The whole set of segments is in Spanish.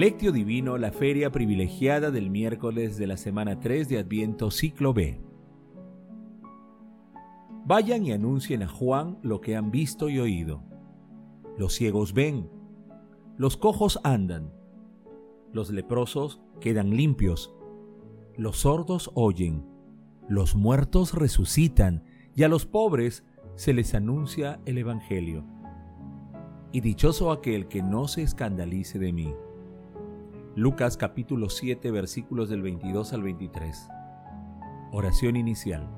Lectio Divino, la feria privilegiada del miércoles de la semana 3 de Adviento, ciclo B. Vayan y anuncien a Juan lo que han visto y oído. Los ciegos ven, los cojos andan, los leprosos quedan limpios, los sordos oyen, los muertos resucitan y a los pobres se les anuncia el Evangelio. Y dichoso aquel que no se escandalice de mí. Lucas capítulo 7 versículos del 22 al 23. Oración inicial.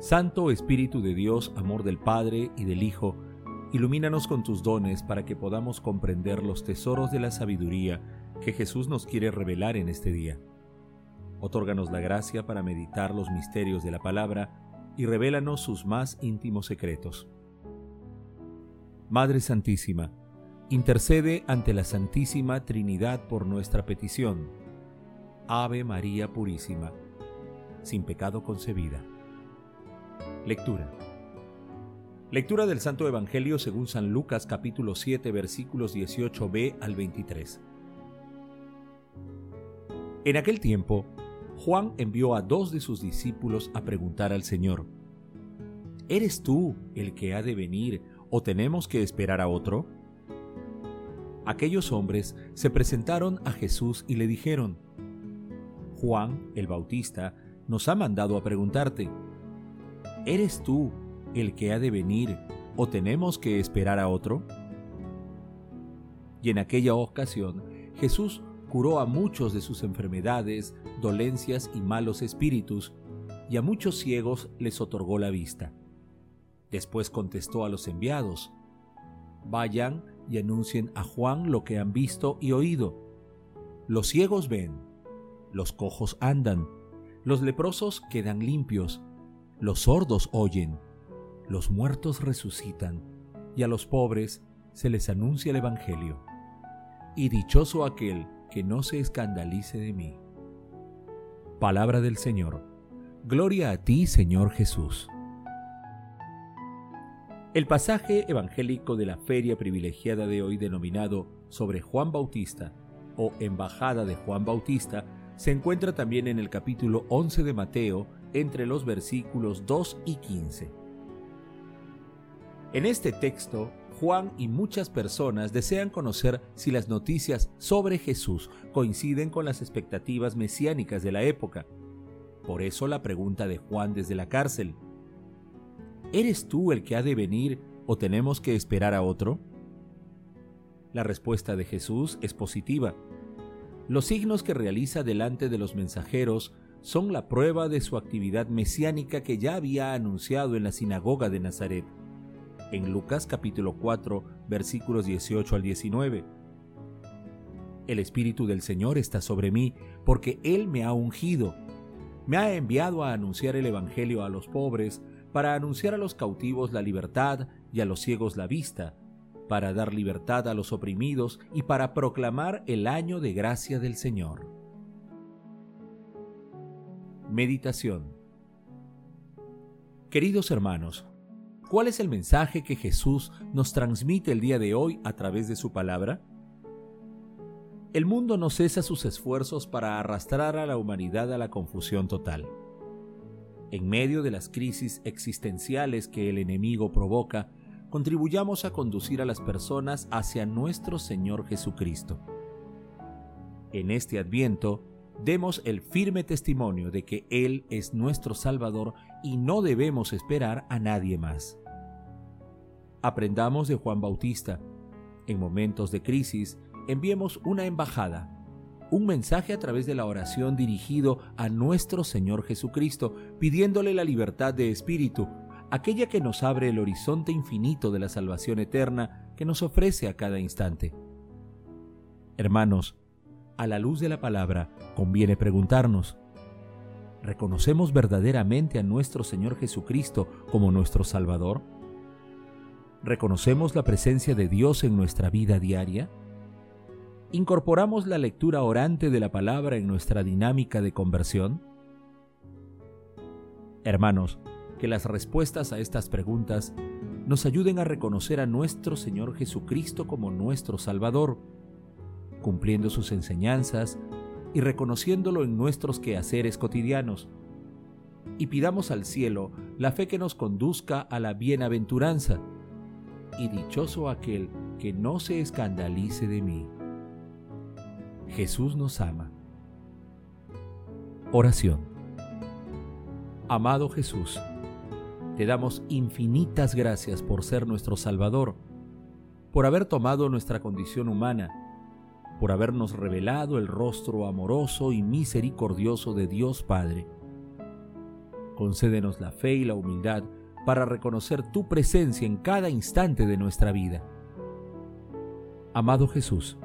Santo Espíritu de Dios, amor del Padre y del Hijo, ilumínanos con tus dones para que podamos comprender los tesoros de la sabiduría que Jesús nos quiere revelar en este día. Otórganos la gracia para meditar los misterios de la palabra y revélanos sus más íntimos secretos. Madre Santísima, intercede ante la Santísima Trinidad por nuestra petición. Ave María Purísima, sin pecado concebida. Lectura. Lectura del Santo Evangelio según San Lucas capítulo 7 versículos 18b al 23. En aquel tiempo, Juan envió a dos de sus discípulos a preguntar al Señor, ¿Eres tú el que ha de venir o tenemos que esperar a otro? Aquellos hombres se presentaron a Jesús y le dijeron, Juan el Bautista nos ha mandado a preguntarte, ¿eres tú el que ha de venir o tenemos que esperar a otro? Y en aquella ocasión Jesús curó a muchos de sus enfermedades, dolencias y malos espíritus, y a muchos ciegos les otorgó la vista. Después contestó a los enviados, Vayan y anuncien a Juan lo que han visto y oído. Los ciegos ven, los cojos andan, los leprosos quedan limpios, los sordos oyen, los muertos resucitan, y a los pobres se les anuncia el Evangelio. Y dichoso aquel que no se escandalice de mí. Palabra del Señor. Gloria a ti, Señor Jesús. El pasaje evangélico de la feria privilegiada de hoy denominado sobre Juan Bautista o Embajada de Juan Bautista se encuentra también en el capítulo 11 de Mateo entre los versículos 2 y 15. En este texto, Juan y muchas personas desean conocer si las noticias sobre Jesús coinciden con las expectativas mesiánicas de la época. Por eso la pregunta de Juan desde la cárcel, ¿Eres tú el que ha de venir o tenemos que esperar a otro? La respuesta de Jesús es positiva. Los signos que realiza delante de los mensajeros son la prueba de su actividad mesiánica que ya había anunciado en la sinagoga de Nazaret, en Lucas capítulo 4 versículos 18 al 19. El Espíritu del Señor está sobre mí porque Él me ha ungido, me ha enviado a anunciar el Evangelio a los pobres, para anunciar a los cautivos la libertad y a los ciegos la vista, para dar libertad a los oprimidos y para proclamar el año de gracia del Señor. Meditación Queridos hermanos, ¿cuál es el mensaje que Jesús nos transmite el día de hoy a través de su palabra? El mundo no cesa sus esfuerzos para arrastrar a la humanidad a la confusión total en medio de las crisis existenciales que el enemigo provoca, contribuyamos a conducir a las personas hacia nuestro Señor Jesucristo. En este adviento, demos el firme testimonio de que Él es nuestro Salvador y no debemos esperar a nadie más. Aprendamos de Juan Bautista. En momentos de crisis, enviemos una embajada un mensaje a través de la oración dirigido a nuestro Señor Jesucristo, pidiéndole la libertad de espíritu, aquella que nos abre el horizonte infinito de la salvación eterna que nos ofrece a cada instante. Hermanos, a la luz de la palabra conviene preguntarnos, ¿reconocemos verdaderamente a nuestro Señor Jesucristo como nuestro Salvador? ¿Reconocemos la presencia de Dios en nuestra vida diaria? ¿Incorporamos la lectura orante de la palabra en nuestra dinámica de conversión? Hermanos, que las respuestas a estas preguntas nos ayuden a reconocer a nuestro Señor Jesucristo como nuestro Salvador cumpliendo sus enseñanzas y reconociéndolo en nuestros quehaceres cotidianos. Y pidamos al cielo la fe que nos conduzca a la bienaventuranza. Y dichoso aquel que no se escandalice de mí. Jesús nos ama. Oración. Amado Jesús, te damos infinitas gracias por ser nuestro Salvador, por haber tomado nuestra condición humana, por habernos revelado el rostro amoroso y misericordioso de Dios Padre. Concédenos la fe y la humildad para reconocer tu presencia en cada instante de nuestra vida. Amado Jesús,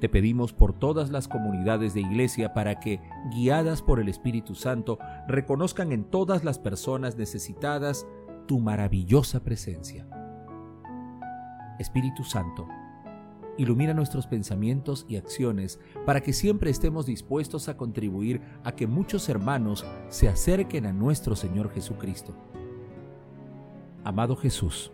te pedimos por todas las comunidades de iglesia para que, guiadas por el Espíritu Santo, reconozcan en todas las personas necesitadas tu maravillosa presencia. Espíritu Santo, ilumina nuestros pensamientos y acciones para que siempre estemos dispuestos a contribuir a que muchos hermanos se acerquen a nuestro Señor Jesucristo. Amado Jesús,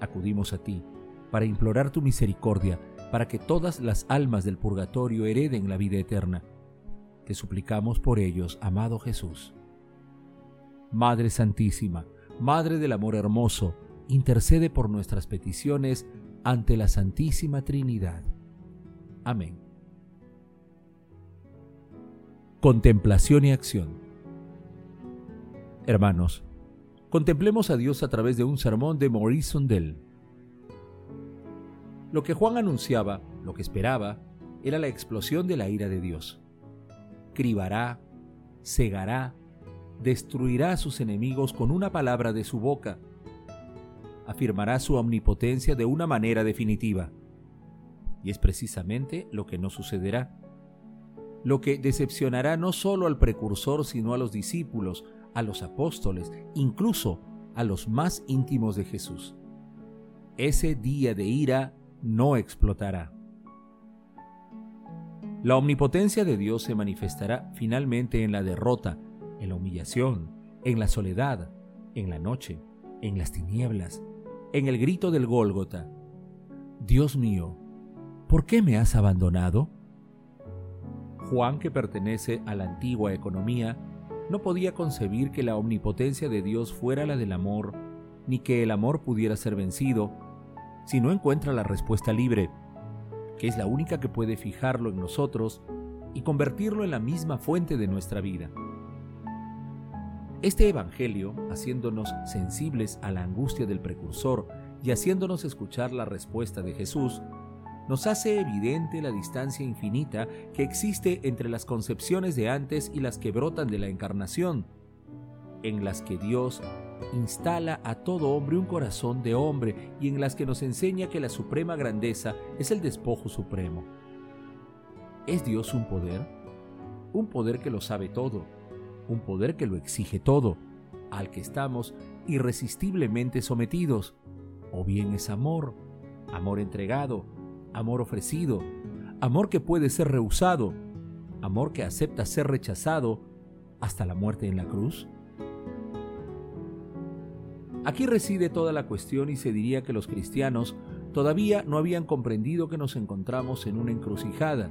acudimos a ti para implorar tu misericordia para que todas las almas del purgatorio hereden la vida eterna. Te suplicamos por ellos, amado Jesús. Madre Santísima, Madre del Amor Hermoso, intercede por nuestras peticiones ante la Santísima Trinidad. Amén. Contemplación y acción. Hermanos, contemplemos a Dios a través de un sermón de Maurice Sondel. Lo que Juan anunciaba, lo que esperaba, era la explosión de la ira de Dios. Cribará, cegará, destruirá a sus enemigos con una palabra de su boca. Afirmará su omnipotencia de una manera definitiva. Y es precisamente lo que no sucederá. Lo que decepcionará no solo al precursor, sino a los discípulos, a los apóstoles, incluso a los más íntimos de Jesús. Ese día de ira no explotará. La omnipotencia de Dios se manifestará finalmente en la derrota, en la humillación, en la soledad, en la noche, en las tinieblas, en el grito del Gólgota. Dios mío, ¿por qué me has abandonado? Juan, que pertenece a la antigua economía, no podía concebir que la omnipotencia de Dios fuera la del amor, ni que el amor pudiera ser vencido si no encuentra la respuesta libre, que es la única que puede fijarlo en nosotros y convertirlo en la misma fuente de nuestra vida. Este Evangelio, haciéndonos sensibles a la angustia del precursor y haciéndonos escuchar la respuesta de Jesús, nos hace evidente la distancia infinita que existe entre las concepciones de antes y las que brotan de la encarnación, en las que Dios instala a todo hombre un corazón de hombre y en las que nos enseña que la suprema grandeza es el despojo supremo. ¿Es Dios un poder? Un poder que lo sabe todo, un poder que lo exige todo, al que estamos irresistiblemente sometidos. O bien es amor, amor entregado, amor ofrecido, amor que puede ser rehusado, amor que acepta ser rechazado hasta la muerte en la cruz. Aquí reside toda la cuestión y se diría que los cristianos todavía no habían comprendido que nos encontramos en una encrucijada,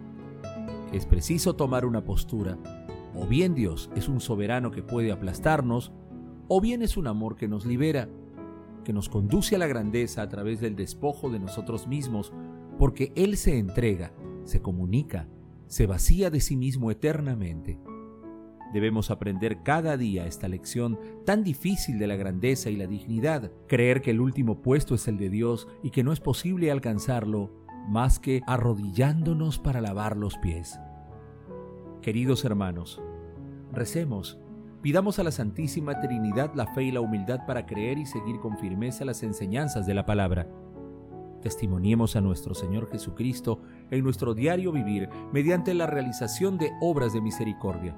es preciso tomar una postura. O bien Dios es un soberano que puede aplastarnos, o bien es un amor que nos libera, que nos conduce a la grandeza a través del despojo de nosotros mismos, porque Él se entrega, se comunica, se vacía de sí mismo eternamente. Debemos aprender cada día esta lección tan difícil de la grandeza y la dignidad, creer que el último puesto es el de Dios y que no es posible alcanzarlo más que arrodillándonos para lavar los pies. Queridos hermanos, recemos, pidamos a la Santísima Trinidad la fe y la humildad para creer y seguir con firmeza las enseñanzas de la palabra. Testimoniemos a nuestro Señor Jesucristo en nuestro diario vivir mediante la realización de obras de misericordia